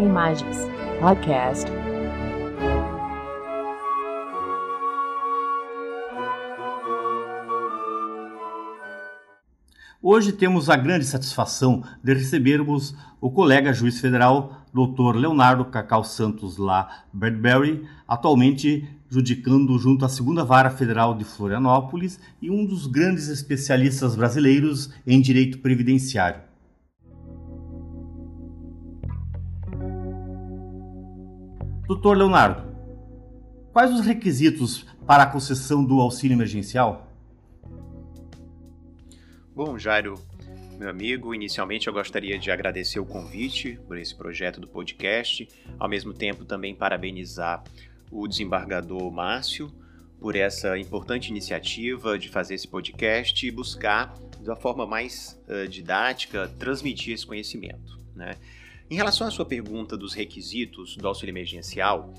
Imagens Podcast. Hoje temos a grande satisfação de recebermos o colega juiz federal Dr. Leonardo Cacau Santos lá Bradbury, atualmente judicando junto à Segunda Vara Federal de Florianópolis e um dos grandes especialistas brasileiros em direito previdenciário. Doutor Leonardo, quais os requisitos para a concessão do auxílio emergencial? Bom, Jairo, meu amigo, inicialmente eu gostaria de agradecer o convite por esse projeto do podcast, ao mesmo tempo também parabenizar o desembargador Márcio por essa importante iniciativa de fazer esse podcast e buscar, da forma mais uh, didática, transmitir esse conhecimento. Né? Em relação à sua pergunta dos requisitos do auxílio emergencial,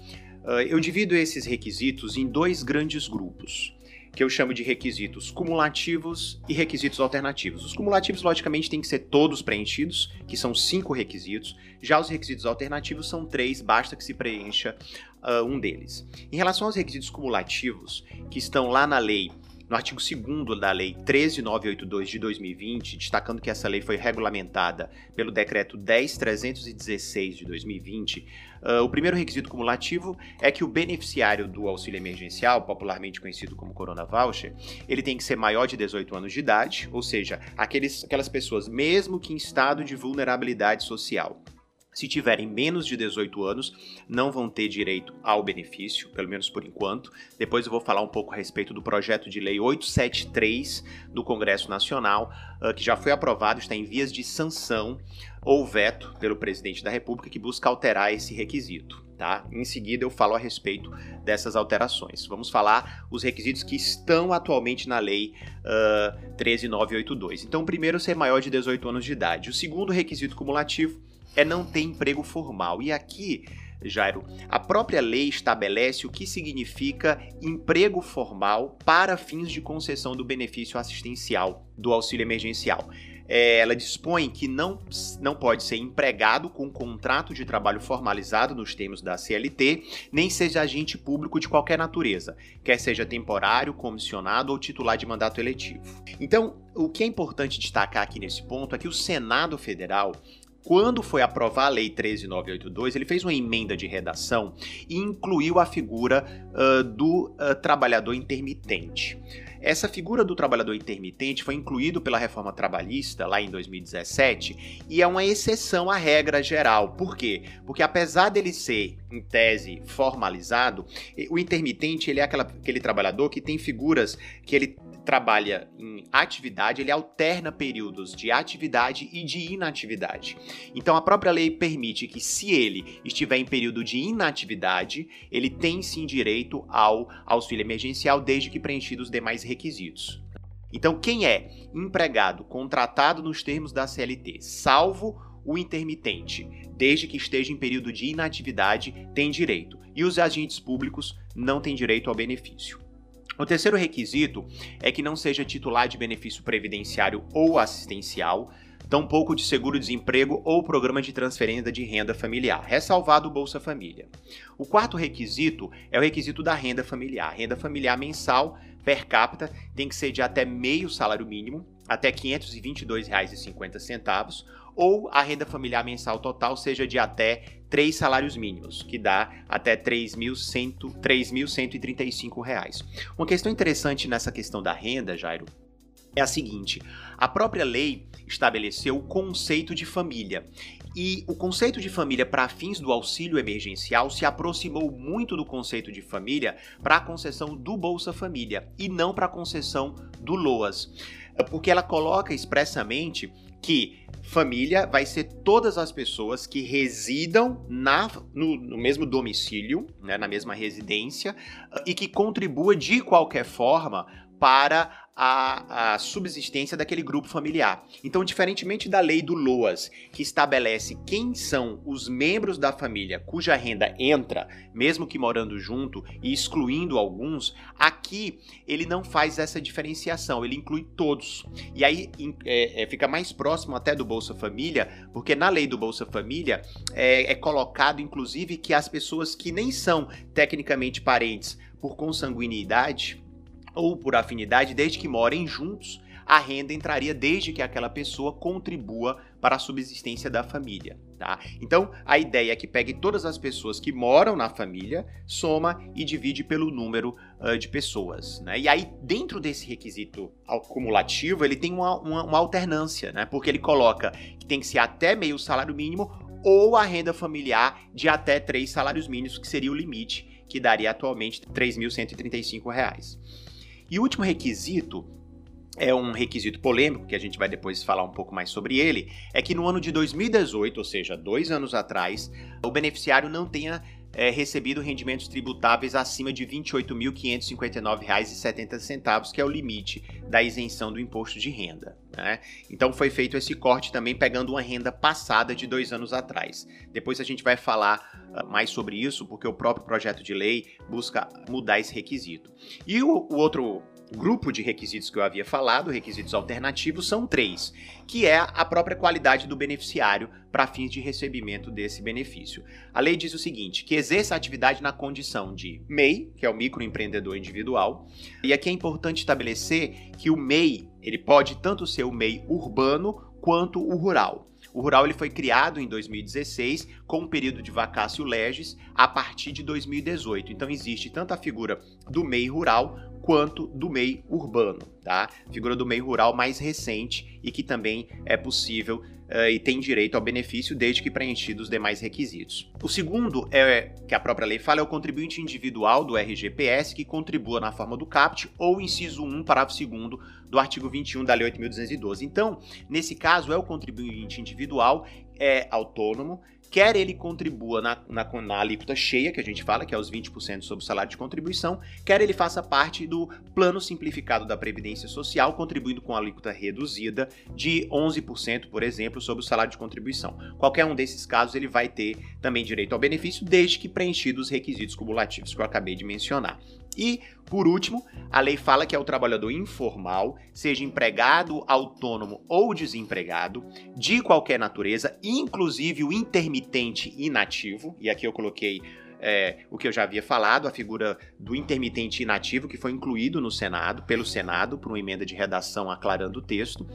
uh, eu divido esses requisitos em dois grandes grupos, que eu chamo de requisitos cumulativos e requisitos alternativos. Os cumulativos, logicamente, têm que ser todos preenchidos, que são cinco requisitos. Já os requisitos alternativos são três, basta que se preencha uh, um deles. Em relação aos requisitos cumulativos, que estão lá na lei no artigo 2 da Lei 13982 de 2020, destacando que essa lei foi regulamentada pelo Decreto 10316 de 2020, uh, ah, o primeiro requisito cumulativo é que o beneficiário do auxílio emergencial, popularmente conhecido como Corona Voucher, ele tem que ser maior de 18 anos de idade, ou seja, aqueles, aquelas pessoas, mesmo que em estado de vulnerabilidade social. Se tiverem menos de 18 anos, não vão ter direito ao benefício, pelo menos por enquanto. Depois eu vou falar um pouco a respeito do projeto de lei 873 do Congresso Nacional, uh, que já foi aprovado, está em vias de sanção ou veto pelo presidente da República, que busca alterar esse requisito. Tá? Em seguida eu falo a respeito dessas alterações. Vamos falar os requisitos que estão atualmente na lei uh, 13982. Então, primeiro ser maior de 18 anos de idade. O segundo requisito cumulativo é não ter emprego formal. E aqui, Jairo, a própria lei estabelece o que significa emprego formal para fins de concessão do benefício assistencial do auxílio emergencial. É, ela dispõe que não, não pode ser empregado com contrato de trabalho formalizado nos termos da CLT, nem seja agente público de qualquer natureza, quer seja temporário, comissionado ou titular de mandato eletivo. Então, o que é importante destacar aqui nesse ponto é que o Senado Federal quando foi aprovar a Lei 13982, ele fez uma emenda de redação e incluiu a figura uh, do uh, trabalhador intermitente. Essa figura do trabalhador intermitente foi incluído pela reforma trabalhista lá em 2017 e é uma exceção à regra geral. Por quê? Porque apesar dele ser, em tese, formalizado, o intermitente ele é aquela, aquele trabalhador que tem figuras que ele trabalha em atividade, ele alterna períodos de atividade e de inatividade. Então a própria lei permite que se ele estiver em período de inatividade, ele tem sim direito ao auxílio emergencial desde que preenchidos os demais requisitos. Então quem é empregado contratado nos termos da CLT, salvo o intermitente, desde que esteja em período de inatividade, tem direito, e os agentes públicos não têm direito ao benefício. O terceiro requisito é que não seja titular de benefício previdenciário ou assistencial, tampouco de seguro-desemprego ou programa de transferência de renda familiar, ressalvado o Bolsa Família. O quarto requisito é o requisito da renda familiar. Renda familiar mensal per capita tem que ser de até meio salário mínimo, até R$ 522,50, ou a renda familiar mensal total seja de até três salários mínimos, que dá até R$ 3.135. Uma questão interessante nessa questão da renda, Jairo, é a seguinte: a própria lei estabeleceu o conceito de família. E o conceito de família para fins do auxílio emergencial se aproximou muito do conceito de família para a concessão do Bolsa Família e não para a concessão do LOAS. Porque ela coloca expressamente que família vai ser todas as pessoas que residam na, no, no mesmo domicílio, né, na mesma residência, e que contribua de qualquer forma para a, a, subsistência daquele grupo familiar. Então, diferentemente da lei do LOAS, que estabelece quem são os membros da família cuja renda entra, mesmo que morando junto e excluindo alguns, aqui ele não faz essa diferenciação, ele inclui todos. E aí é, é, fica mais próximo até do Bolsa Família, porque na lei do Bolsa Família é, é colocado, inclusive, que as pessoas que nem são tecnicamente parentes por consanguinidade ou por afinidade, desde que morem juntos, a renda entraria desde que aquela pessoa contribua para a subsistência da família. Tá? Então, a ideia é que pegue todas as pessoas que moram na família, soma e divide pelo número uh, de pessoas. Né? E aí, dentro desse requisito acumulativo, ele tem uma, uma, uma alternância, né? porque ele coloca que tem que ser até meio salário mínimo ou a renda familiar de até três salários mínimos, que seria o limite, que daria atualmente R$ 3.135. E o último requisito é um requisito polêmico, que a gente vai depois falar um pouco mais sobre ele, é que no ano de 2018, ou seja, dois anos atrás, o beneficiário não tenha é, recebido rendimentos tributáveis acima de R$ 28.559,70, que é o limite da isenção do imposto de renda. Né? Então foi feito esse corte também pegando uma renda passada de dois anos atrás. Depois a gente vai falar uh, mais sobre isso, porque o próprio projeto de lei busca mudar esse requisito. E o, o outro grupo de requisitos que eu havia falado, requisitos alternativos, são três, que é a própria qualidade do beneficiário para fins de recebimento desse benefício. A lei diz o seguinte, que exerça a atividade na condição de MEI, que é o microempreendedor individual, e aqui é importante estabelecer que o MEI, ele pode tanto ser o MEI urbano quanto o rural. O rural ele foi criado em 2016 com um período de vacácio legis a partir de 2018. Então existe tanto a figura do MEI rural quanto do meio urbano, tá? Figura do meio rural mais recente e que também é possível uh, e tem direito ao benefício desde que preenchidos os demais requisitos. O segundo é que a própria lei fala é o contribuinte individual do RGPS que contribua na forma do CAPT ou inciso 1, parágrafo 2 do artigo 21 da Lei 8.212. Então, nesse caso, é o contribuinte individual, é autônomo, quer ele contribua na, na, na, alíquota cheia, que a gente fala, que é os 20% sobre o salário de contribuição, quer ele faça parte do plano simplificado da Previdência Social, contribuindo com a alíquota reduzida de 11%, por exemplo, sobre o salário de contribuição. Qualquer um desses casos, ele vai ter também direito ao benefício, desde que preenchidos os requisitos cumulativos que eu acabei de mencionar. E, por último, a lei fala que é o trabalhador informal, seja empregado, autônomo ou desempregado, de qualquer natureza, inclusive o intermitente inativo, e aqui eu coloquei é, o que eu já havia falado, a figura do intermitente inativo, que foi incluído no Senado, pelo Senado, por uma emenda de redação aclarando o texto,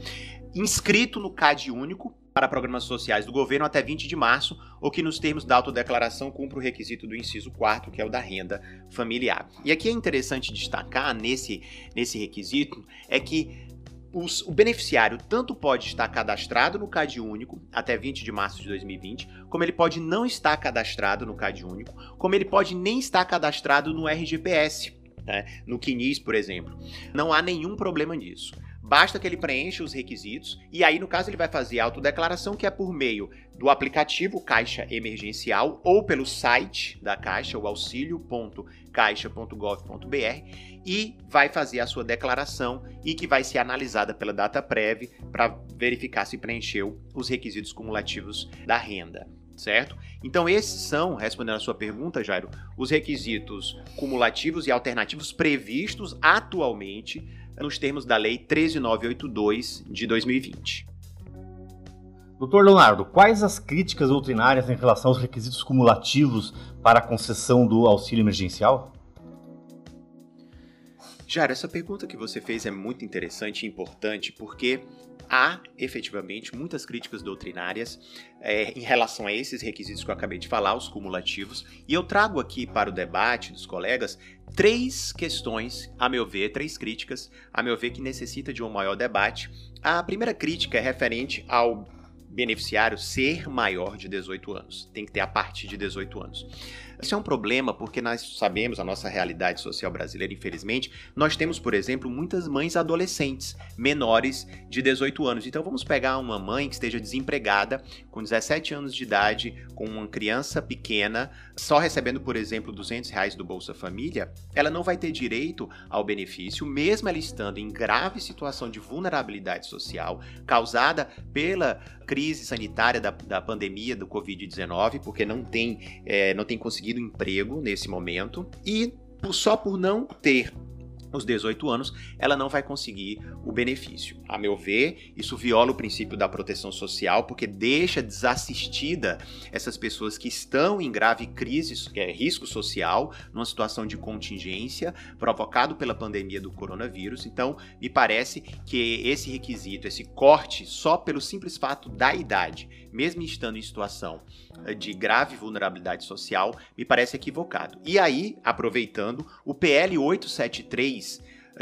inscrito no CAD único, para programas sociais do governo até 20 de março, ou que nos termos da autodeclaração cumpra o requisito do inciso 4, que é o da renda familiar. E aqui é interessante destacar nesse, nesse requisito é que os, o beneficiário tanto pode estar cadastrado no CAD único até 20 de março de 2020, como ele pode não estar cadastrado no CAD único, como ele pode nem estar cadastrado no RGPS, né, no CNIS, por exemplo. Não há nenhum problema nisso. Basta que ele preencha os requisitos e aí, no caso, ele vai fazer a autodeclaração, que é por meio do aplicativo Caixa Emergencial ou pelo site da Caixa, o auxilio.caixa.gov.br, e vai fazer a sua declaração e que vai ser analisada pela DataPrev para verificar se preencheu os requisitos cumulativos da renda certo? Então, esses são, respondendo a sua pergunta, Jairo, os requisitos cumulativos e alternativos previstos atualmente nos termos da Lei 13982 de 2020. Doutor Leonardo, quais as críticas doutrinárias em relação aos requisitos cumulativos para a concessão do auxílio emergencial? Jair, essa pergunta que você fez é muito interessante e importante porque há efetivamente muitas críticas doutrinárias é, em relação a esses requisitos que eu acabei de falar, os cumulativos, e eu trago aqui para o debate dos colegas três questões, a meu ver, três críticas, a meu ver, que necessita de um maior debate. A primeira crítica é referente ao beneficiário ser maior de 18 anos, tem que ter a partir de 18 anos. Isso é um problema porque nós sabemos a nossa realidade social brasileira, infelizmente. Nós temos, por exemplo, muitas mães adolescentes menores de 18 anos. Então vamos pegar uma mãe que esteja desempregada com 17 anos de idade, com uma criança pequena, só recebendo, por exemplo, 200 reais do Bolsa Família, ela não vai ter direito ao benefício, mesmo ela estando em grave situação de vulnerabilidade social causada pela crise sanitária da, da pandemia do Covid-19, porque não tem, é, não tem conseguido emprego nesse momento, e só por não ter os 18 anos, ela não vai conseguir o benefício. A meu ver, isso viola o princípio da proteção social, porque deixa desassistida essas pessoas que estão em grave crise, é, risco social, numa situação de contingência provocado pela pandemia do coronavírus. Então, me parece que esse requisito, esse corte, só pelo simples fato da idade, mesmo estando em situação eh, de grave vulnerabilidade social, me parece equivocado. E aí, aproveitando, o PL 873 eh,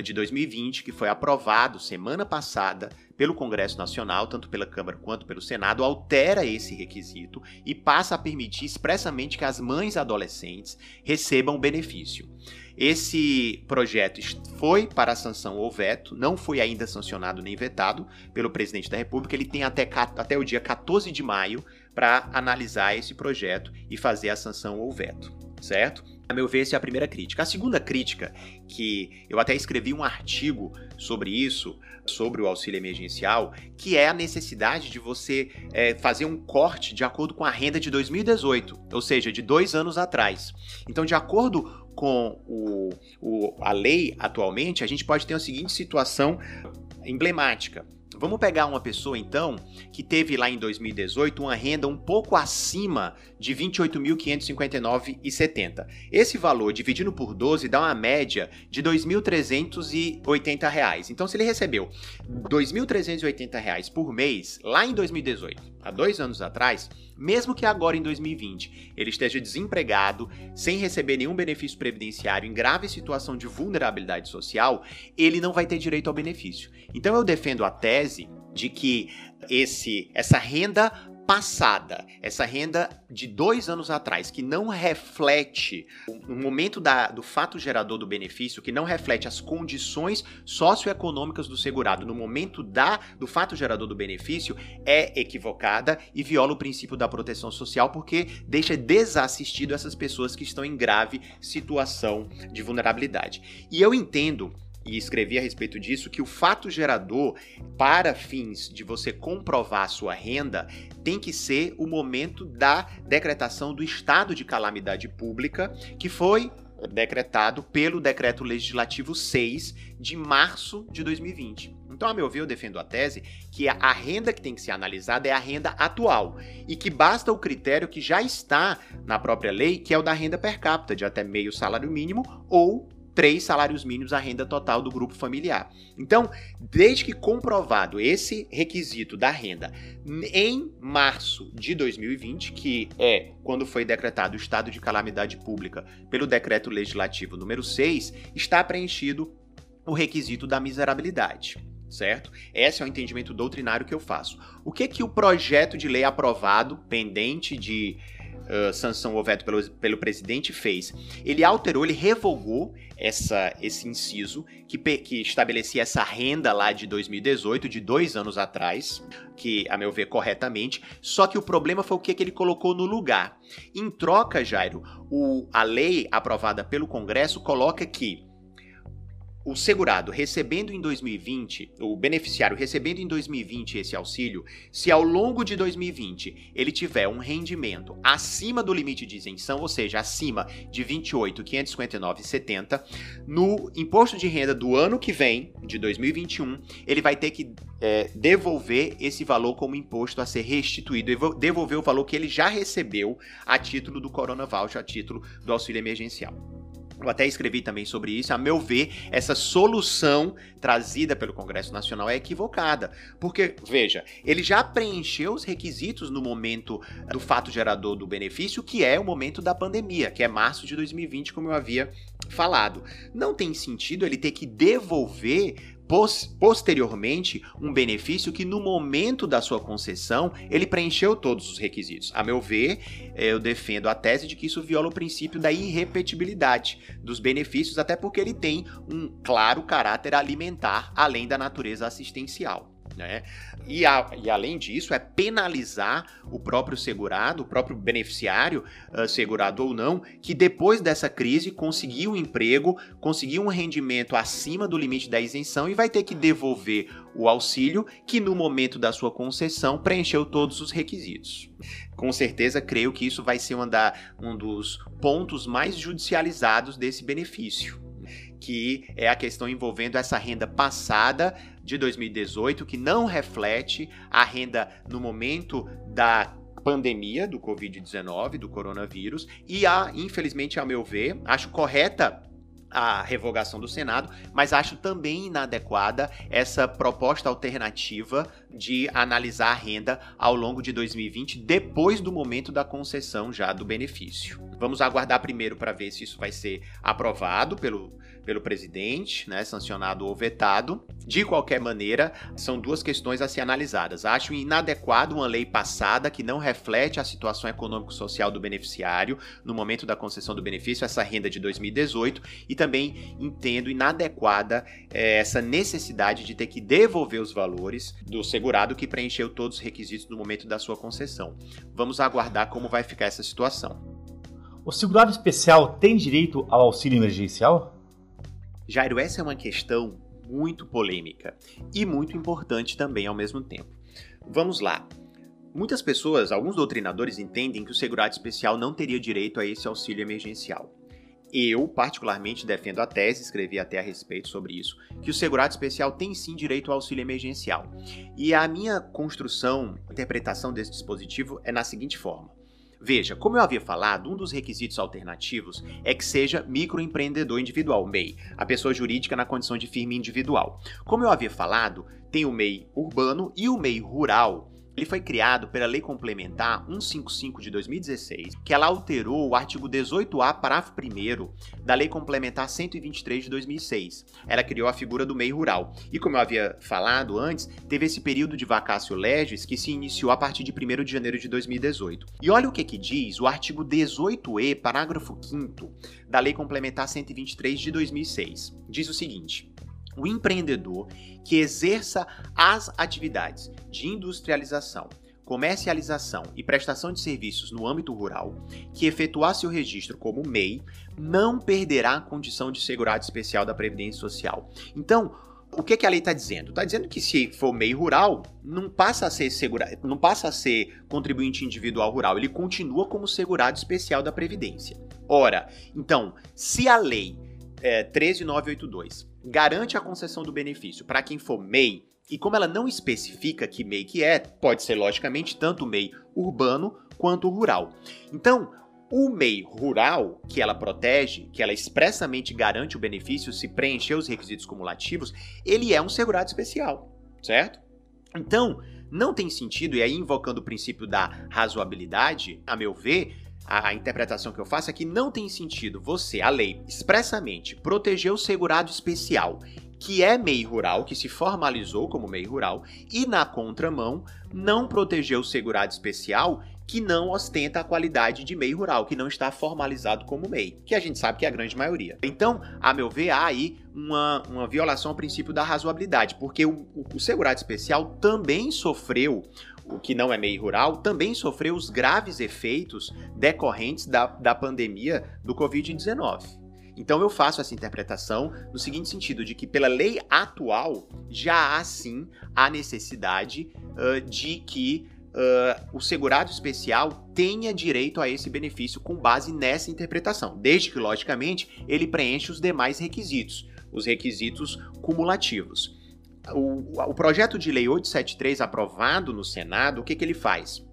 de 2020, que foi aprovado semana passada pelo Congresso Nacional, tanto pela Câmara quanto pelo Senado, altera esse requisito e passa a permitir expressamente que as mães adolescentes recebam benefício. Esse projeto foi para a sanção ou veto, não foi ainda sancionado nem vetado pelo presidente da República. Ele tem até, até o dia 14 de maio para analisar esse projeto e fazer a sanção ou veto, certo? A meu ver, essa é a primeira crítica. A segunda crítica, que eu até escrevi um artigo sobre isso, sobre o auxílio emergencial, que é a necessidade de você é, fazer um corte de acordo com a renda de 2018, ou seja, de dois anos atrás. Então, de acordo com o, o, a lei atualmente, a gente pode ter a seguinte situação emblemática. Vamos pegar uma pessoa então que teve lá em 2018 uma renda um pouco acima de 28.559,70. Esse valor dividido por 12 dá uma média de R$ 2.380. Então se ele recebeu R$ 2.380 por mês lá em 2018, há dois anos atrás, mesmo que agora em 2020 ele esteja desempregado, sem receber nenhum benefício previdenciário, em grave situação de vulnerabilidade social, ele não vai ter direito ao benefício. Então eu defendo a tese de que esse essa renda passada, essa renda de dois anos atrás, que não reflete o momento da, do fato gerador do benefício, que não reflete as condições socioeconômicas do segurado no momento da, do fato gerador do benefício, é equivocada e viola o princípio da proteção social, porque deixa desassistido essas pessoas que estão em grave situação de vulnerabilidade. E eu entendo e escrevi a respeito disso que o fato gerador, para fins de você comprovar sua renda, tem que ser o momento da decretação do estado de calamidade pública, que foi decretado pelo Decreto Legislativo 6 de março de 2020. Então, a meu ver, eu defendo a tese que a renda que tem que ser analisada é a renda atual e que basta o critério que já está na própria lei, que é o da renda per capita, de até meio salário mínimo ou três salários mínimos a renda total do grupo familiar. Então, desde que comprovado esse requisito da renda em março de 2020, que é quando foi decretado o estado de calamidade pública pelo decreto legislativo número 6, está preenchido o requisito da miserabilidade certo? Esse é o entendimento doutrinário que eu faço. O que que o projeto de lei aprovado, pendente de uh, sanção ou veto pelo, pelo presidente fez? Ele alterou, ele revogou essa, esse inciso que, que estabelecia essa renda lá de 2018, de dois anos atrás, que, a meu ver, corretamente. Só que o problema foi o que, que ele colocou no lugar. Em troca, Jairo, o, a lei aprovada pelo Congresso coloca que o segurado recebendo em 2020, o beneficiário recebendo em 2020 esse auxílio, se ao longo de 2020 ele tiver um rendimento acima do limite de isenção, ou seja, acima de 28.559,70, no imposto de renda do ano que vem, de 2021, ele vai ter que é, devolver esse valor como imposto a ser restituído, devolver o valor que ele já recebeu a título do Corona Voucher, a título do auxílio emergencial. Eu até escrevi também sobre isso. A meu ver, essa solução trazida pelo Congresso Nacional é equivocada. Porque, veja, ele já preencheu os requisitos no momento do fato gerador do benefício, que é o momento da pandemia, que é março de 2020, como eu havia falado. Não tem sentido ele ter que devolver posteriormente um benefício que no momento da sua concessão ele preencheu todos os requisitos. A meu ver, eh, eu defendo a tese de que isso viola o princípio da irrepetibilidade dos benefícios, até porque ele tem um claro caráter alimentar além da natureza assistencial. Né? E, a, e, além disso, é penalizar o próprio segurado, o próprio beneficiário, uh, segurado ou não, que depois dessa crise conseguiu um emprego, conseguiu um rendimento acima do limite da isenção e vai ter que devolver o auxílio que no momento da sua concessão preencheu todos os requisitos. Com certeza, creio que isso vai ser da, um dos pontos mais judicializados desse benefício que é a questão envolvendo essa renda passada de 2018, que não reflete a renda no momento da pandemia do Covid-19, do coronavírus, e a, infelizmente, a meu ver, acho correta a revogação do Senado, mas acho também inadequada essa proposta alternativa de analisar a renda ao longo de 2020, depois do momento da concessão já do benefício. Vamos aguardar primeiro para ver se isso vai ser aprovado pelo pelo presidente, né, sancionado ou vetado. De qualquer maneira, são duas questões a ser analisadas. Acho inadequado uma lei passada que não reflete a situação econômico-social do beneficiário no momento da concessão do benefício, essa renda de 2018, e também entendo inadequada é, essa necessidade de ter que devolver os valores do segurado que preencheu todos os requisitos no momento da sua concessão. Vamos aguardar como vai ficar essa situação. O segurado especial tem direito ao auxílio emergencial? Jairo, essa é uma questão muito polêmica e muito importante também ao mesmo tempo. Vamos lá. Muitas pessoas, alguns doutrinadores entendem que o segurado especial não teria direito a esse auxílio emergencial. Eu, particularmente, defendo a tese, escrevi até a respeito sobre isso, que o segurado especial tem sim direito ao auxílio emergencial. E a minha construção, interpretação desse dispositivo é na seguinte forma. Veja, como eu havia falado, um dos requisitos alternativos é que seja microempreendedor individual, MEI, a pessoa jurídica na condição de firme individual. Como eu havia falado, tem o MEI urbano e o MEI rural, ele foi criado pela Lei Complementar 155 de 2016, que ela alterou o artigo 18A, parágrafo 1 da Lei Complementar 123 de 2006. Ela criou a figura do meio rural. E como eu havia falado antes, teve esse período de vacácio legis que se iniciou a partir de 1 de janeiro de 2018. E olha o que que diz o artigo 18E, parágrafo 5 da Lei Complementar 123 de 2006. Diz o seguinte: o empreendedor que exerça as atividades de industrialização, comercialização e prestação de serviços no âmbito rural, que efetuar seu registro como MEI, não perderá a condição de segurado especial da Previdência Social. Então, o que, que a lei está dizendo? Está dizendo que se for meio rural, não passa a ser segura, não passa a ser contribuinte individual rural, ele continua como segurado especial da Previdência. Ora, então, se a lei é, 13982 garante a concessão do benefício para quem for MEI, e como ela não especifica que MEI que é, pode ser logicamente tanto MEI urbano quanto rural. Então, o MEI rural, que ela protege, que ela expressamente garante o benefício se preencher os requisitos cumulativos, ele é um segurado especial, certo? Então, não tem sentido, e aí invocando o princípio da razoabilidade, a meu ver, a, interpretação que eu faço é que não tem sentido você, a lei, expressamente proteger o segurado especial, que é MEI rural, que se formalizou como MEI rural, e na contramão, não proteger o segurado especial que não ostenta a qualidade de MEI rural, que não está formalizado como MEI, que a gente sabe que é a grande maioria. Então, a meu ver, há aí uma, uma violação ao princípio da razoabilidade, porque o, o segurado especial também sofreu o que não é meio rural, também sofreu os graves efeitos decorrentes da, da pandemia do Covid-19. Então eu faço essa interpretação no seguinte sentido, de que pela lei atual já há sim a necessidade uh, de que uh, o segurado especial tenha direito a esse benefício com base nessa interpretação, desde que, logicamente, ele preenche os demais requisitos, os requisitos cumulativos o, o projeto de lei 873 aprovado no Senado, o que, que ele faz?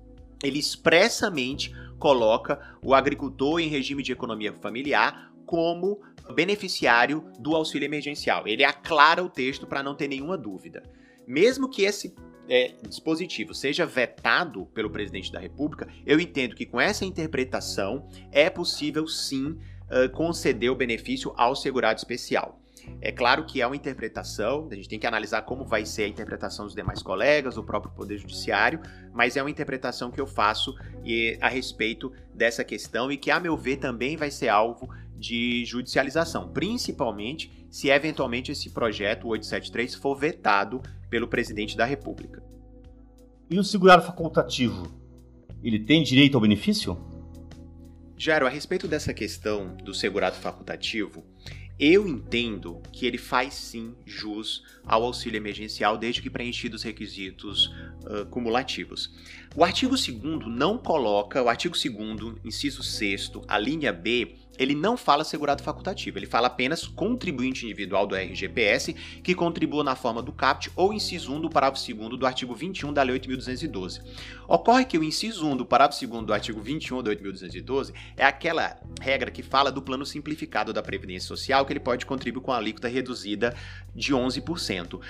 Ele expressamente coloca o agricultor em regime de economia familiar como beneficiário do auxílio emergencial. Ele aclara o texto para não ter nenhuma dúvida. Mesmo que esse é, dispositivo seja vetado pelo presidente da República, eu entendo que com essa interpretação é possível sim conceder o benefício ao segurado especial. É claro que é uma interpretação, a gente tem que analisar como vai ser a interpretação dos demais colegas, o próprio Poder Judiciário, mas é uma interpretação que eu faço a respeito dessa questão e que, a meu ver, também vai ser alvo de judicialização, principalmente se eventualmente esse projeto, o 873, for vetado pelo presidente da República. E o segurado facultativo, ele tem direito ao benefício? Jairo, a respeito dessa questão do segurado facultativo, eu entendo que ele faz sim jus ao auxílio emergencial desde que preenchidos os requisitos uh, cumulativos. O artigo 2 não coloca, o artigo 2 inciso 6 a linha B, ele não fala segurado facultativo, ele fala apenas contribuinte individual do RGPS que contribua na forma do CAPT ou inciso 1 do parágrafo 2 do artigo 21 da Lei 8.212. Ocorre que o inciso 1 do parágrafo 2 do artigo 21 da 8.212 é aquela regra que fala do plano simplificado da Previdência Social que ele pode contribuir com a alíquota reduzida de 11%.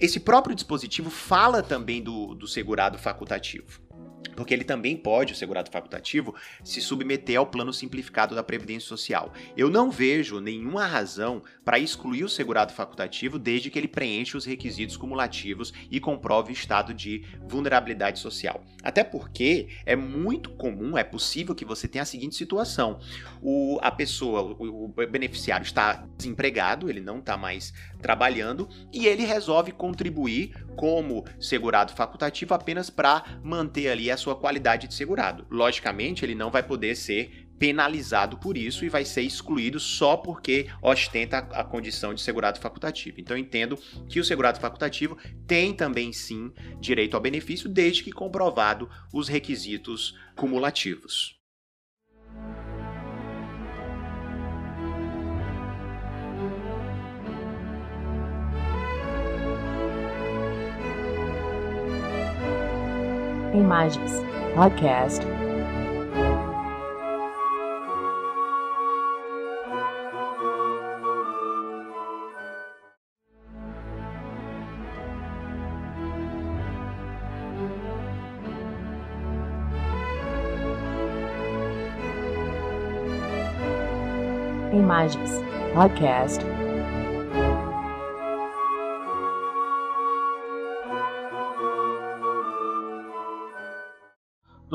Esse próprio dispositivo fala também do, do segurado facultativo porque ele também pode, o segurado facultativo, se submeter ao plano simplificado da Previdência Social. Eu não vejo nenhuma razão para excluir o segurado facultativo desde que ele preencha os requisitos cumulativos e comprove estado de vulnerabilidade social. Até porque é muito comum, é possível que você tenha a seguinte situação: o, a pessoa, o, o beneficiário está desempregado, ele não está mais trabalhando e ele resolve contribuir como segurado facultativo apenas para manter ali a sua qualidade de segurado. Logicamente, ele não vai poder ser penalizado por isso e vai ser excluído só porque ostenta a, condição de segurado facultativo. Então entendo que o segurado facultativo tem também sim direito ao benefício desde que comprovado os requisitos cumulativos. Imagens. Podcast. Imagens. Podcast.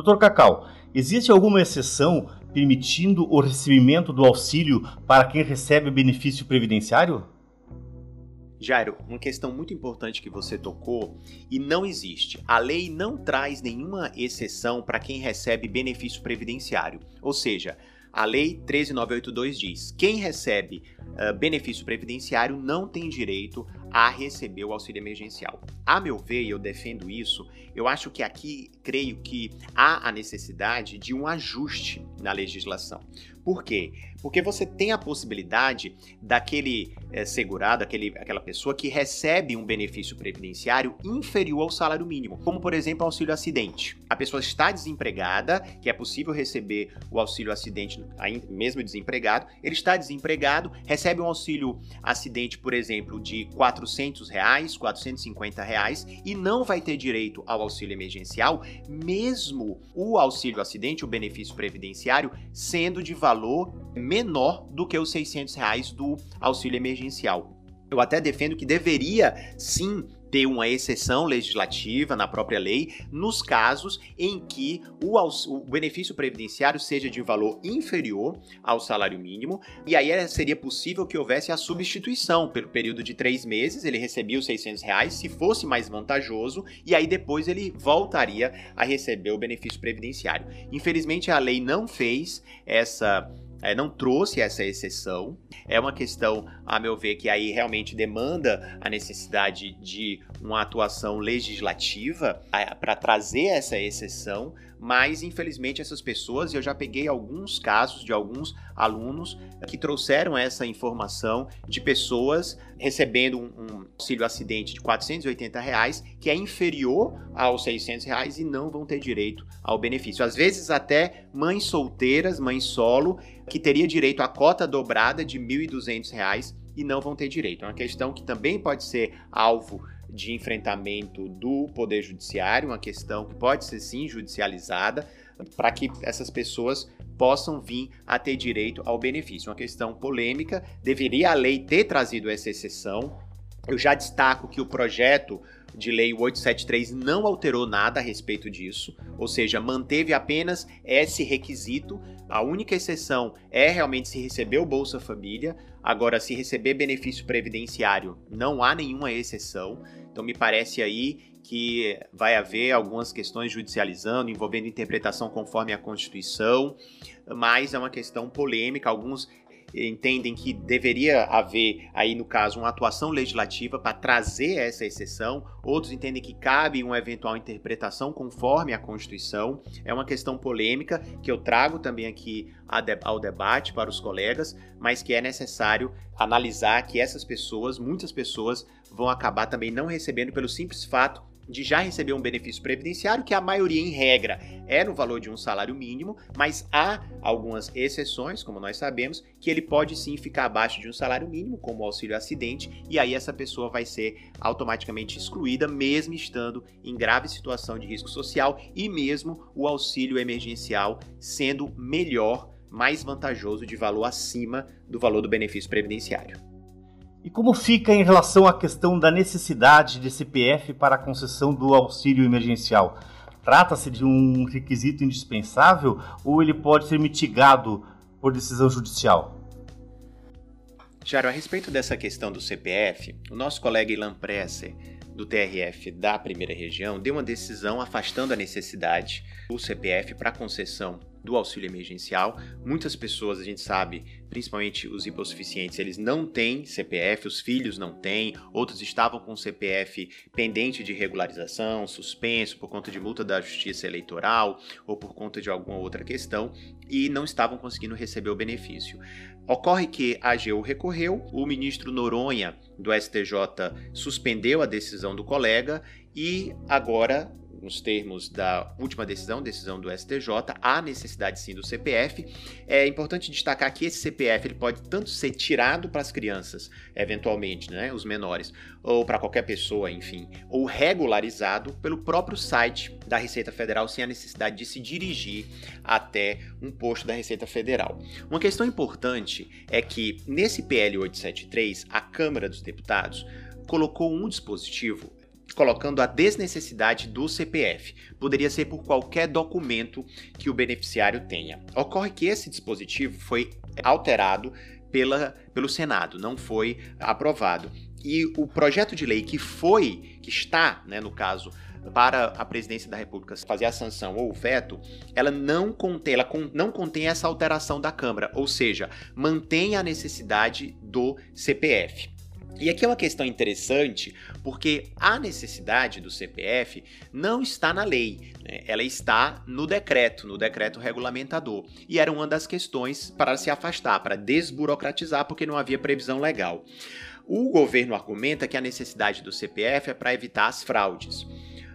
Doutor Cacau, existe alguma exceção permitindo o recebimento do auxílio para quem recebe benefício previdenciário? Jairo, uma questão muito importante que você tocou e não existe. A lei não traz nenhuma exceção para quem recebe benefício previdenciário. Ou seja, a lei 13982 diz: quem recebe uh, benefício previdenciário não tem direito a receber o auxílio emergencial. A meu ver, eu defendo isso, eu acho que aqui creio que há a necessidade de um ajuste na legislação. Por quê? Porque você tem a possibilidade daquele é, segurado, aquele, aquela pessoa que recebe um benefício previdenciário inferior ao salário mínimo, como por exemplo auxílio acidente. A pessoa está desempregada, que é possível receber o auxílio acidente mesmo desempregado, ele está desempregado, recebe um auxílio acidente, por exemplo, de 400 reais, 450 reais e não vai ter direito ao auxílio emergencial, mesmo o auxílio acidente, o benefício previdenciário, sendo de valor menor do que os 600 reais do auxílio emergencial. Eu até defendo que deveria sim ter uma exceção legislativa na própria lei nos casos em que o, o, benefício previdenciário seja de valor inferior ao salário mínimo, e aí seria possível que houvesse a substituição pelo período de três meses, ele recebia os 600 reais, se fosse mais vantajoso, e aí depois ele voltaria a receber o benefício previdenciário. Infelizmente a lei não fez essa é, não trouxe essa exceção. É uma questão, a meu ver, que aí realmente demanda a necessidade de uma atuação legislativa para trazer essa exceção, mas infelizmente essas pessoas, eu já peguei alguns casos de alguns alunos que trouxeram essa informação de pessoas recebendo um, um auxílio acidente de 480 reais, que é inferior aos 600 reais e não vão ter direito ao benefício. Às vezes até mães solteiras, mães solo, que teria direito à cota dobrada de R$ 1.200 e não vão ter direito. É uma questão que também pode ser alvo de enfrentamento do Poder Judiciário, uma questão que pode ser sim judicializada, para que essas pessoas possam vir a ter direito ao benefício. Uma questão polêmica, deveria a lei ter trazido essa exceção. Eu já destaco que o projeto de lei 873 não alterou nada a respeito disso, ou seja, manteve apenas esse requisito. A única exceção é realmente se receber o Bolsa Família. Agora, se receber benefício previdenciário, não há nenhuma exceção. Então, me parece aí que vai haver algumas questões judicializando, envolvendo interpretação conforme a Constituição, mas é uma questão polêmica. Alguns entendem que deveria haver aí no caso uma atuação legislativa para trazer essa exceção, outros entendem que cabe uma eventual interpretação conforme a Constituição. É uma questão polêmica que eu trago também aqui ao debate para os colegas, mas que é necessário analisar que essas pessoas, muitas pessoas, vão acabar também não recebendo pelo simples fato de já receber um benefício previdenciário, que a maioria, em regra, é no valor de um salário mínimo, mas há algumas exceções, como nós sabemos, que ele pode sim ficar abaixo de um salário mínimo, como o auxílio acidente, e aí essa pessoa vai ser automaticamente excluída, mesmo estando em grave situação de risco social, e mesmo o auxílio emergencial sendo melhor, mais vantajoso, de valor acima do valor do benefício previdenciário. E como fica em relação à questão da necessidade de CPF para a concessão do auxílio emergencial? Trata-se de um requisito indispensável ou ele pode ser mitigado por decisão judicial? Jaro, a respeito dessa questão do CPF, o nosso colega Ilan Presser, do TRF da primeira região, deu uma decisão afastando a necessidade do CPF para concessão do auxílio emergencial. Muitas pessoas, a gente sabe, principalmente os hipossuficientes, eles não têm CPF, os filhos não têm, outros estavam com CPF pendente de regularização, suspenso por conta de multa da Justiça Eleitoral ou por conta de alguma outra questão e não estavam conseguindo receber o benefício. Ocorre que a AGU recorreu, o ministro Noronha do STJ suspendeu a decisão do colega e agora nos termos da última decisão, decisão do STJ, há necessidade sim do CPF. É importante destacar que esse CPF ele pode tanto ser tirado para as crianças, eventualmente, né, os menores, ou para qualquer pessoa, enfim, ou regularizado pelo próprio site da Receita Federal sem a necessidade de se dirigir até um posto da Receita Federal. Uma questão importante é que nesse PL 873, a Câmara dos Deputados colocou um dispositivo colocando a desnecessidade do CPF. Poderia ser por qualquer documento que o beneficiário tenha. Ocorre que esse dispositivo foi alterado pela, pelo Senado, não foi aprovado. E o projeto de lei que foi, que está, né, no caso, para a presidência da República fazer a sanção ou o veto, ela não contém, ela não contém essa alteração da Câmara, ou seja, mantém a necessidade do CPF. E aqui é uma questão interessante, porque a necessidade do CPF não está na lei, né? ela está no decreto, no decreto regulamentador. E era uma das questões para se afastar, para desburocratizar, porque não havia previsão legal. O governo argumenta que a necessidade do CPF é para evitar as fraudes.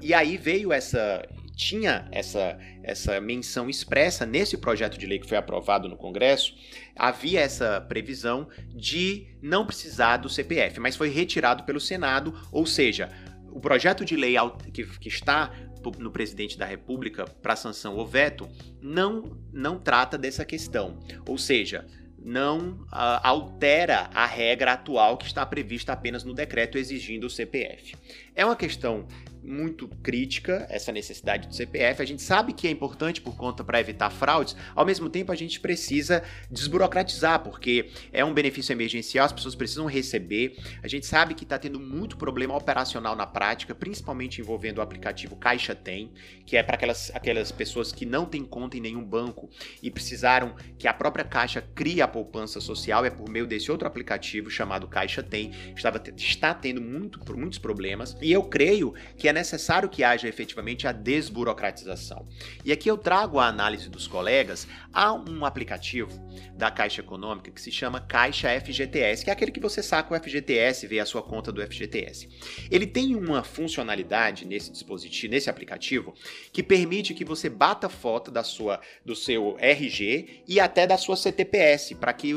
E aí veio essa tinha essa, essa menção expressa nesse projeto de lei que foi aprovado no Congresso, havia essa previsão de não precisar do CPF, mas foi retirado pelo Senado, ou seja, o projeto de lei que, que está no presidente da República para sanção ou veto não, não trata dessa questão. Ou seja, não uh, altera a regra atual que está prevista apenas no decreto exigindo o CPF. É uma questão muito crítica essa necessidade do CPF. A gente sabe que é importante por conta para evitar fraudes, ao mesmo tempo a gente precisa desburocratizar, porque é um benefício emergencial, as pessoas precisam receber. A gente sabe que está tendo muito problema operacional na prática, principalmente envolvendo o aplicativo Caixa Tem, que é para aquelas, aquelas pessoas que não têm conta em nenhum banco e precisaram que a própria Caixa crie a poupança social, é por meio desse outro aplicativo chamado Caixa Tem, estava, está tendo muito, muitos problemas, e eu creio que é necessário que haja efetivamente a desburocratização. E aqui eu trago a análise dos colegas a um aplicativo da Caixa Econômica que se chama Caixa FGTS, que é aquele que você saca o FGTS, vê a sua conta do FGTS. Ele tem uma funcionalidade nesse dispositivo, nesse aplicativo, que permite que você bata foto da sua do seu RG e até da sua CTPS, para que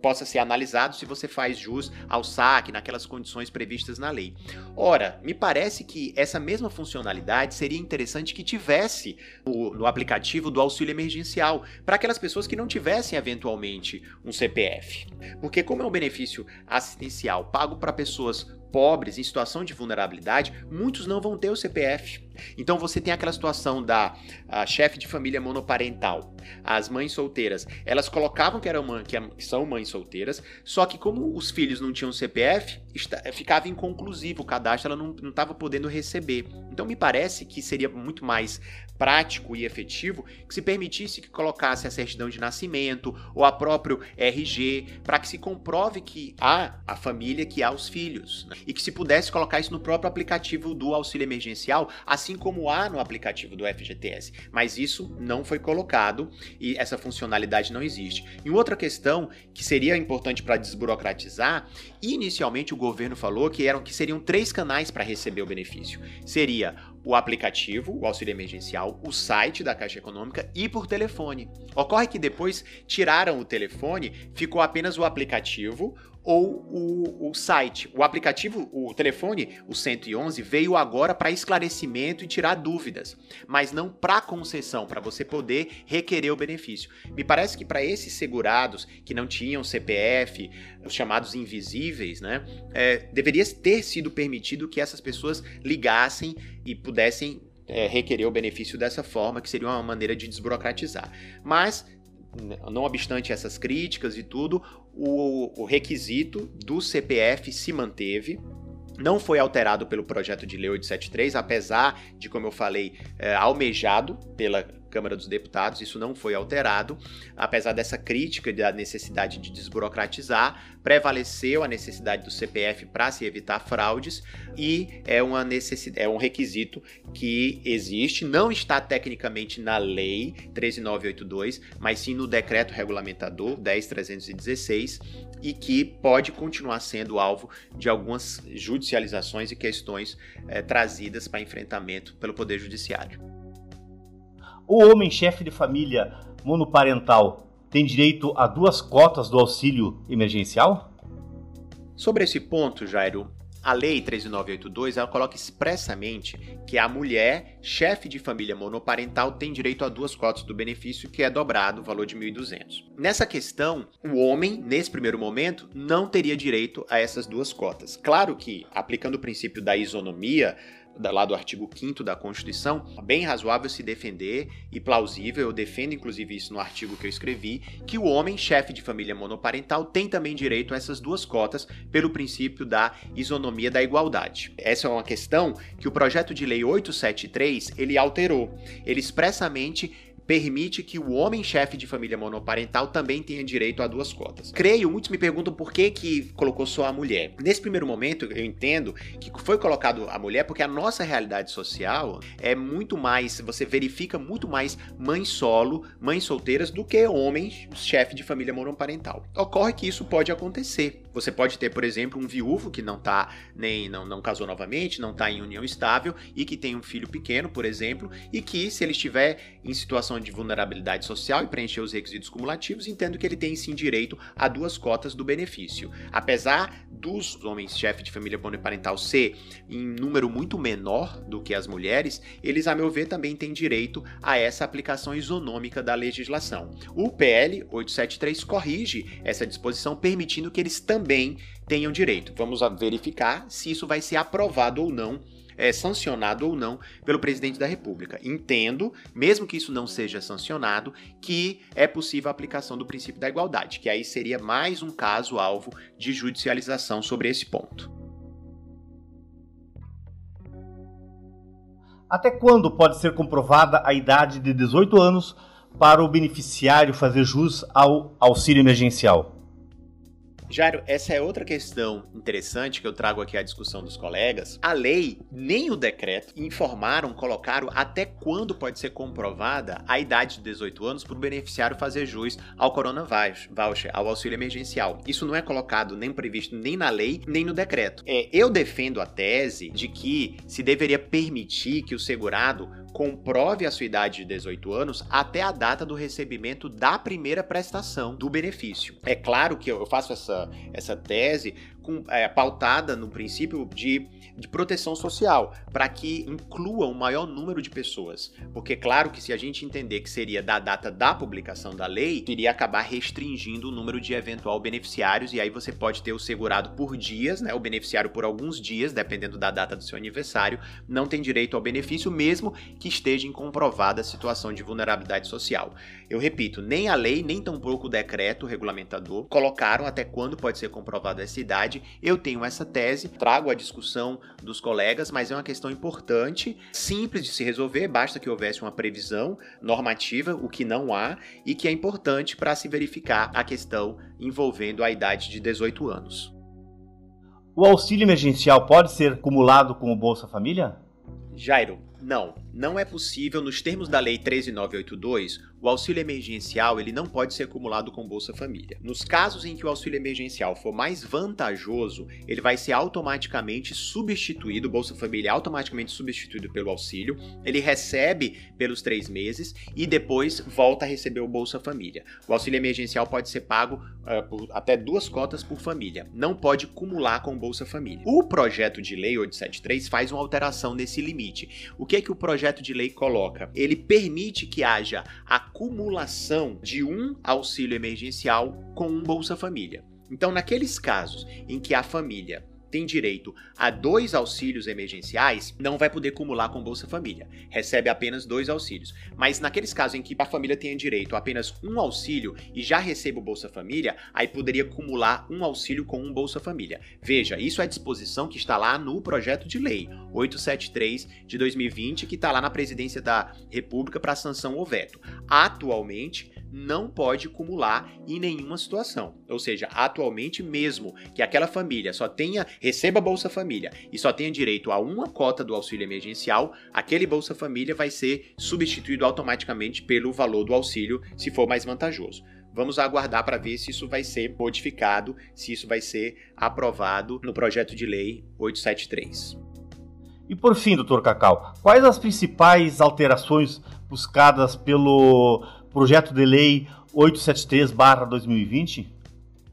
possa ser analisado se você faz jus ao saque naquelas condições previstas na lei. Ora, me parece que essa mesma funcionalidade seria interessante que tivesse no, no aplicativo do auxílio emergencial para aquelas pessoas que não tivessem eventualmente um CPF. Porque como é um benefício assistencial pago para pessoas pobres, em situação de vulnerabilidade, muitos não vão ter o CPF. Então você tem aquela situação da chefe de família monoparental, as mães solteiras. Elas colocavam que, eram mãe, que são mães solteiras, só que como os filhos não tinham CPF, ficava inconclusivo o cadastro, ela não estava podendo receber. Então me parece que seria muito mais prático e efetivo que se permitisse que colocasse a certidão de nascimento ou a próprio RG para que se comprove que há a família, que há os filhos né? e que se pudesse colocar isso no próprio aplicativo do auxílio emergencial, assim como há no aplicativo do FGTS. Mas isso não foi colocado e essa funcionalidade não existe. E outra questão que seria importante para desburocratizar, inicialmente o governo falou que eram que seriam três canais para receber o benefício. Seria o aplicativo, o auxílio emergencial, o site da Caixa Econômica e por telefone. Ocorre que depois tiraram o telefone, ficou apenas o aplicativo ou o, o site. O aplicativo, o telefone, o 111, veio agora para esclarecimento e tirar dúvidas, mas não para concessão, para você poder requerer o benefício. Me parece que para esses segurados que não tinham CPF, os chamados invisíveis, né, é, deveria ter sido permitido que essas pessoas ligassem e pudessem é, requerer o benefício dessa forma, que seria uma maneira de desburocratizar. Mas não obstante essas críticas e tudo, o, o requisito do CPF se manteve, não foi alterado pelo projeto de lei 873, apesar de, como eu falei, é, almejado pela Câmara dos Deputados, isso não foi alterado, apesar dessa crítica da necessidade de desburocratizar, prevaleceu a necessidade do CPF para se evitar fraudes e é, uma necessidade, é um requisito que existe, não está tecnicamente na lei 13982, mas sim no decreto regulamentador 10316 e que pode continuar sendo alvo de algumas judicializações e questões é, trazidas para enfrentamento pelo Poder Judiciário. O homem chefe de família monoparental tem direito a duas cotas do auxílio emergencial? Sobre esse ponto, Jairo, a Lei 13982 ela coloca expressamente que a mulher, chefe de família monoparental, tem direito a duas cotas do benefício, que é dobrado o valor de 1.200. Nessa questão, o homem, nesse primeiro momento, não teria direito a essas duas cotas. Claro que, aplicando o princípio da isonomia, lá do artigo 5 da Constituição, bem razoável se defender e plausível, eu defendo inclusive isso no artigo que eu escrevi, que o homem, chefe de família monoparental, tem também direito a essas duas cotas pelo princípio da isonomia da igualdade. Essa é uma questão que o projeto de lei 873 ele alterou. Ele expressamente permite que o homem chefe de família monoparental também tenha direito a duas cotas. Creio, muitos me perguntam por que que colocou só a mulher. Nesse primeiro momento, eu entendo que foi colocado a mulher porque a nossa realidade social é muito mais, você verifica muito mais mães solo, mães solteiras do que homens chefe de família monoparental. Ocorre que isso pode acontecer. Você pode ter, por exemplo, um viúvo que não tá nem não, não casou novamente, não está em união estável e que tem um filho pequeno, por exemplo, e que se ele estiver em situação de vulnerabilidade social e preencher os requisitos cumulativos, entendo que ele tem sim direito a duas cotas do benefício. Apesar dos homens chefe de família monoparental ser em número muito menor do que as mulheres, eles, a meu ver, também têm direito a essa aplicação isonômica da legislação. O PL 873 corrige essa disposição, permitindo que eles também tenham direito. Vamos verificar se isso vai ser aprovado ou não é, sancionado ou não pelo presidente da República. Entendo, mesmo que isso não seja sancionado, que é possível a aplicação do princípio da igualdade, que aí seria mais um caso alvo de judicialização sobre esse ponto. Até quando pode ser comprovada a idade de 18 anos para o beneficiário fazer jus ao auxílio emergencial? Jairo, essa é outra questão interessante que eu trago aqui à discussão dos colegas. A lei, nem o decreto, informaram, colocaram até quando pode ser comprovada a idade de 18 anos para o beneficiário fazer jus ao Corona Voucher, ao auxílio emergencial. Isso não é colocado nem previsto nem na lei, nem no decreto. É, eu defendo a tese de que se deveria permitir que o segurado comprove a sua idade de 18 anos até a data do recebimento da primeira prestação do benefício. É claro que eu faço essa, essa tese com, é, pautada no princípio de, de proteção social, para que inclua um maior número de pessoas. Porque, claro que se a gente entender que seria da data da publicação da lei, iria acabar restringindo o número de eventual beneficiários, e aí você pode ter o segurado por dias, né? O beneficiário por alguns dias, dependendo da data do seu aniversário, não tem direito ao benefício, mesmo que esteja em comprovada situação de vulnerabilidade social. Eu repito, nem a lei, nem tampouco o decreto regulamentador colocaram até quando pode ser comprovada essa idade. Eu tenho essa tese, trago a discussão dos colegas, mas é uma questão importante, simples de se resolver, basta que houvesse uma previsão normativa, o que não há, e que é importante para se verificar a questão envolvendo a idade de 18 anos. O auxílio emergencial pode ser acumulado com o Bolsa Família? Jairo, não, não é possível, nos termos da Lei 13982, o auxílio emergencial ele não pode ser acumulado com Bolsa Família. Nos casos em que o auxílio emergencial for mais vantajoso, ele vai ser automaticamente substituído, Bolsa Família é automaticamente substituído pelo auxílio, ele recebe pelos três meses e depois volta a receber o Bolsa Família. O auxílio emergencial pode ser pago uh, por até duas cotas por família, não pode acumular com Bolsa Família. O projeto de lei 873 faz uma alteração nesse limite. O que é que o projeto de lei coloca? Ele permite que haja acumulação de um auxílio emergencial com um Bolsa Família. Então, naqueles casos em que a família tem direito a dois auxílios emergenciais, não vai poder acumular com Bolsa Família. Recebe apenas dois auxílios. Mas naqueles casos em que a família tenha direito a apenas um auxílio e já receba o Bolsa Família, aí poderia acumular um auxílio com um Bolsa Família. Veja, isso é disposição que está lá no projeto de lei 873 de 2020, que está lá na presidência da República para sanção ou veto. Atualmente, não pode acumular em nenhuma situação. Ou seja, atualmente mesmo que aquela família só tenha receba Bolsa Família e só tenha direito a uma cota do auxílio emergencial, aquele Bolsa Família vai ser substituído automaticamente pelo valor do auxílio, se for mais vantajoso. Vamos aguardar para ver se isso vai ser modificado, se isso vai ser aprovado no projeto de lei 873. E por fim, doutor Cacau, quais as principais alterações buscadas pelo projeto de lei 873/2020?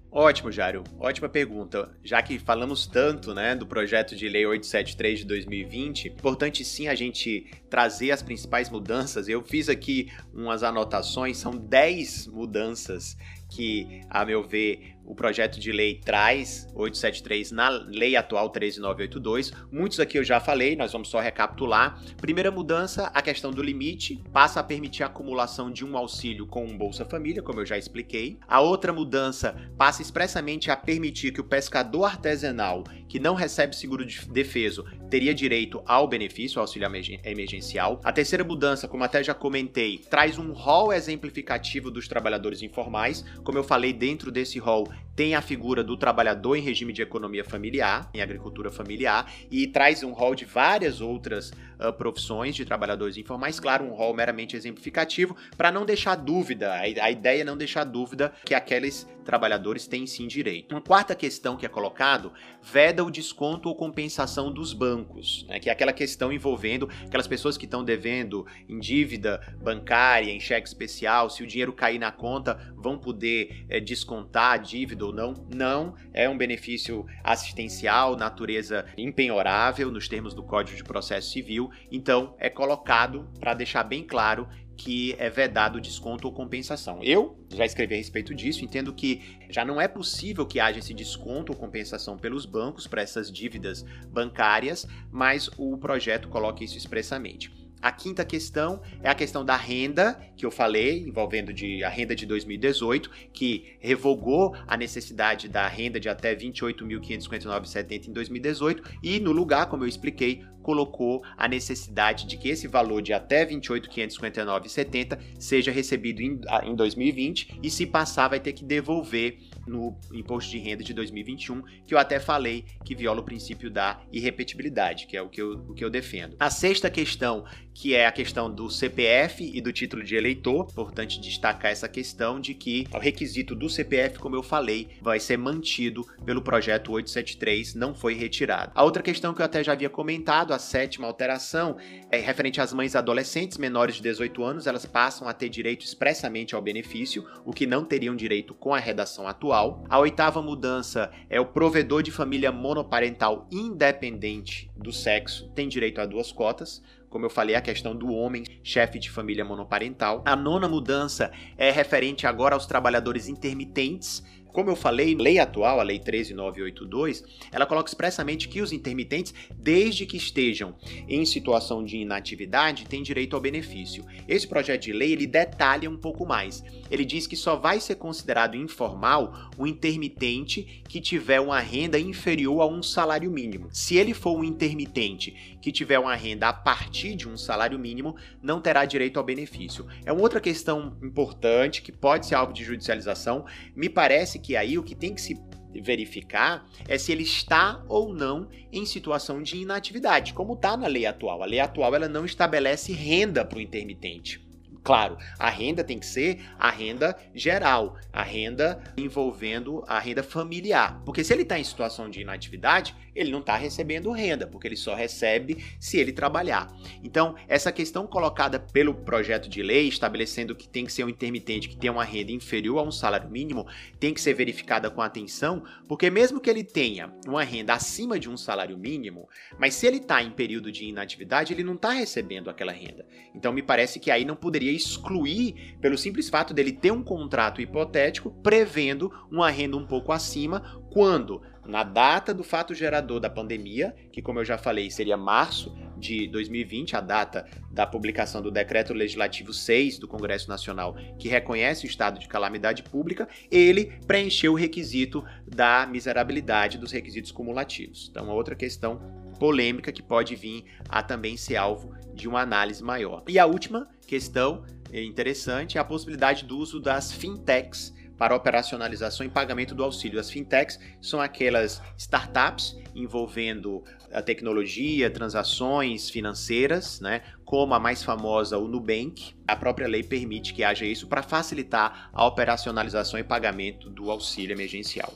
Ótimo, Jário. Ótima pergunta. Já que falamos tanto né, do projeto de lei 873 de 2020, importante sim a gente trazer as principais mudanças. Eu fiz aqui umas anotações, são 10 mudanças que, a meu ver, o projeto de lei traz 873 na lei atual 13982. Muitos aqui eu já falei, nós vamos só recapitular. Primeira mudança, a questão do limite, passa a permitir a acumulação de um auxílio com um Bolsa Família, como eu já expliquei. A outra mudança passa expressamente a permitir que o pescador artesanal que não recebe seguro de defeso teria direito ao benefício, ao auxílio emergencial. A terceira mudança, como até já comentei, traz um rol exemplificativo dos trabalhadores informais. Como eu falei, dentro desse rol bye. Tem a figura do trabalhador em regime de economia familiar, em agricultura familiar, e traz um rol de várias outras uh, profissões de trabalhadores informais, claro, um rol meramente exemplificativo, para não deixar dúvida, a, ideia é não deixar dúvida que aqueles trabalhadores têm sim direito. Uma quarta questão que é colocado, veda o desconto ou compensação dos bancos, né, que é aquela questão envolvendo aquelas pessoas que estão devendo em dívida bancária, em cheque especial, se o dinheiro cair na conta, vão poder é, descontar a dívida ou não. Não, é um benefício assistencial, natureza impenhorável nos termos do Código de Processo Civil, então é colocado para deixar bem claro que é vedado desconto ou compensação. Eu já escrevi a respeito disso, entendo que já não é possível que haja esse desconto ou compensação pelos bancos para essas dívidas bancárias, mas o projeto coloca isso expressamente. A quinta questão é a questão da renda, que eu falei, envolvendo de, a renda de 2018, que revogou a necessidade da renda de até 28.559,70 em 2018 e, no lugar, como eu expliquei, colocou a necessidade de que esse valor de até 28.559,70 seja recebido em, em 2020 e, se passar, vai ter que devolver no imposto de renda de 2021, que eu até falei que viola o princípio da irrepetibilidade, que é o que eu, o que eu defendo. A sexta questão que é a questão do CPF e do título de eleitor. Importante destacar essa questão de que o requisito do CPF, como eu falei, vai ser mantido pelo projeto 873, não foi retirado. A outra questão que eu até já havia comentado, a sétima alteração, é referente às mães adolescentes menores de 18 anos, elas passam a ter direito expressamente ao benefício, o que não teriam direito com a redação atual. A oitava mudança é o provedor de família monoparental independente do sexo tem direito a duas cotas. Como eu falei, a questão do homem, chefe de família monoparental. A nona mudança é referente agora aos trabalhadores intermitentes como eu falei, lei atual, a Lei 13982, ela coloca expressamente que os intermitentes, desde que estejam em situação de inatividade, têm direito ao benefício. Esse projeto de lei, ele detalha um pouco mais. Ele diz que só vai ser considerado informal o intermitente que tiver uma renda inferior a um salário mínimo. Se ele for um intermitente que tiver uma renda a partir de um salário mínimo, não terá direito ao benefício. É uma outra questão importante que pode ser alvo de judicialização. Me parece que aí o que tem que se verificar é se ele está ou não em situação de inatividade, como está na lei atual. A lei atual ela não estabelece renda para o intermitente. Claro, a renda tem que ser a renda geral, a renda envolvendo a renda familiar. Porque se ele está em situação de inatividade, ele não está recebendo renda, porque ele só recebe se ele trabalhar. Então, essa questão colocada pelo projeto de lei, estabelecendo que tem que ser um intermitente que tenha uma renda inferior a um salário mínimo, tem que ser verificada com atenção, porque mesmo que ele tenha uma renda acima de um salário mínimo, mas se ele está em período de inatividade, ele não está recebendo aquela renda. Então, me parece que aí não poderia excluir pelo simples fato dele ter um contrato hipotético prevendo uma renda um pouco acima, quando na data do fato gerador da pandemia, que como eu já falei, seria março de 2020, a data da publicação do decreto legislativo 6 do Congresso Nacional, que reconhece o estado de calamidade pública, ele preencheu o requisito da miserabilidade dos requisitos cumulativos. Então, outra questão polêmica que pode vir a também ser alvo de uma análise maior. E a última questão interessante é a possibilidade do uso das fintechs para operacionalização e pagamento do auxílio. As fintechs são aquelas startups envolvendo a tecnologia, transações financeiras, né, como a mais famosa, o Nubank. A própria lei permite que haja isso para facilitar a operacionalização e pagamento do auxílio emergencial.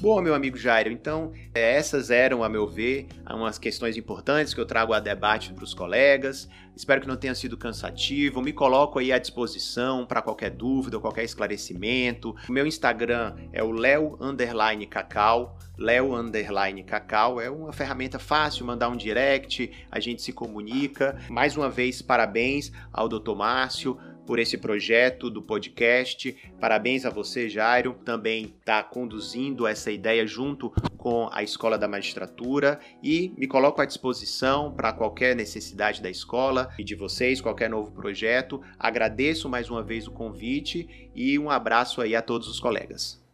Bom, meu amigo Jairo, então é, essas eram, a meu ver, umas questões importantes que eu trago a debate para os colegas. Espero que não tenha sido cansativo. Me coloco aí à disposição para qualquer dúvida qualquer esclarecimento. O meu Instagram é o leo cacau. Leo Cacau é uma ferramenta fácil, mandar um direct, a gente se comunica. Mais uma vez, parabéns ao Dr. Márcio por esse projeto do podcast. Parabéns a você, Jairo, também está conduzindo essa ideia junto com a Escola da Magistratura e me coloco à disposição para qualquer necessidade da escola e de vocês, qualquer novo projeto. Agradeço mais uma vez o convite e um abraço aí a todos os colegas.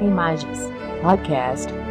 Imagens. Podcast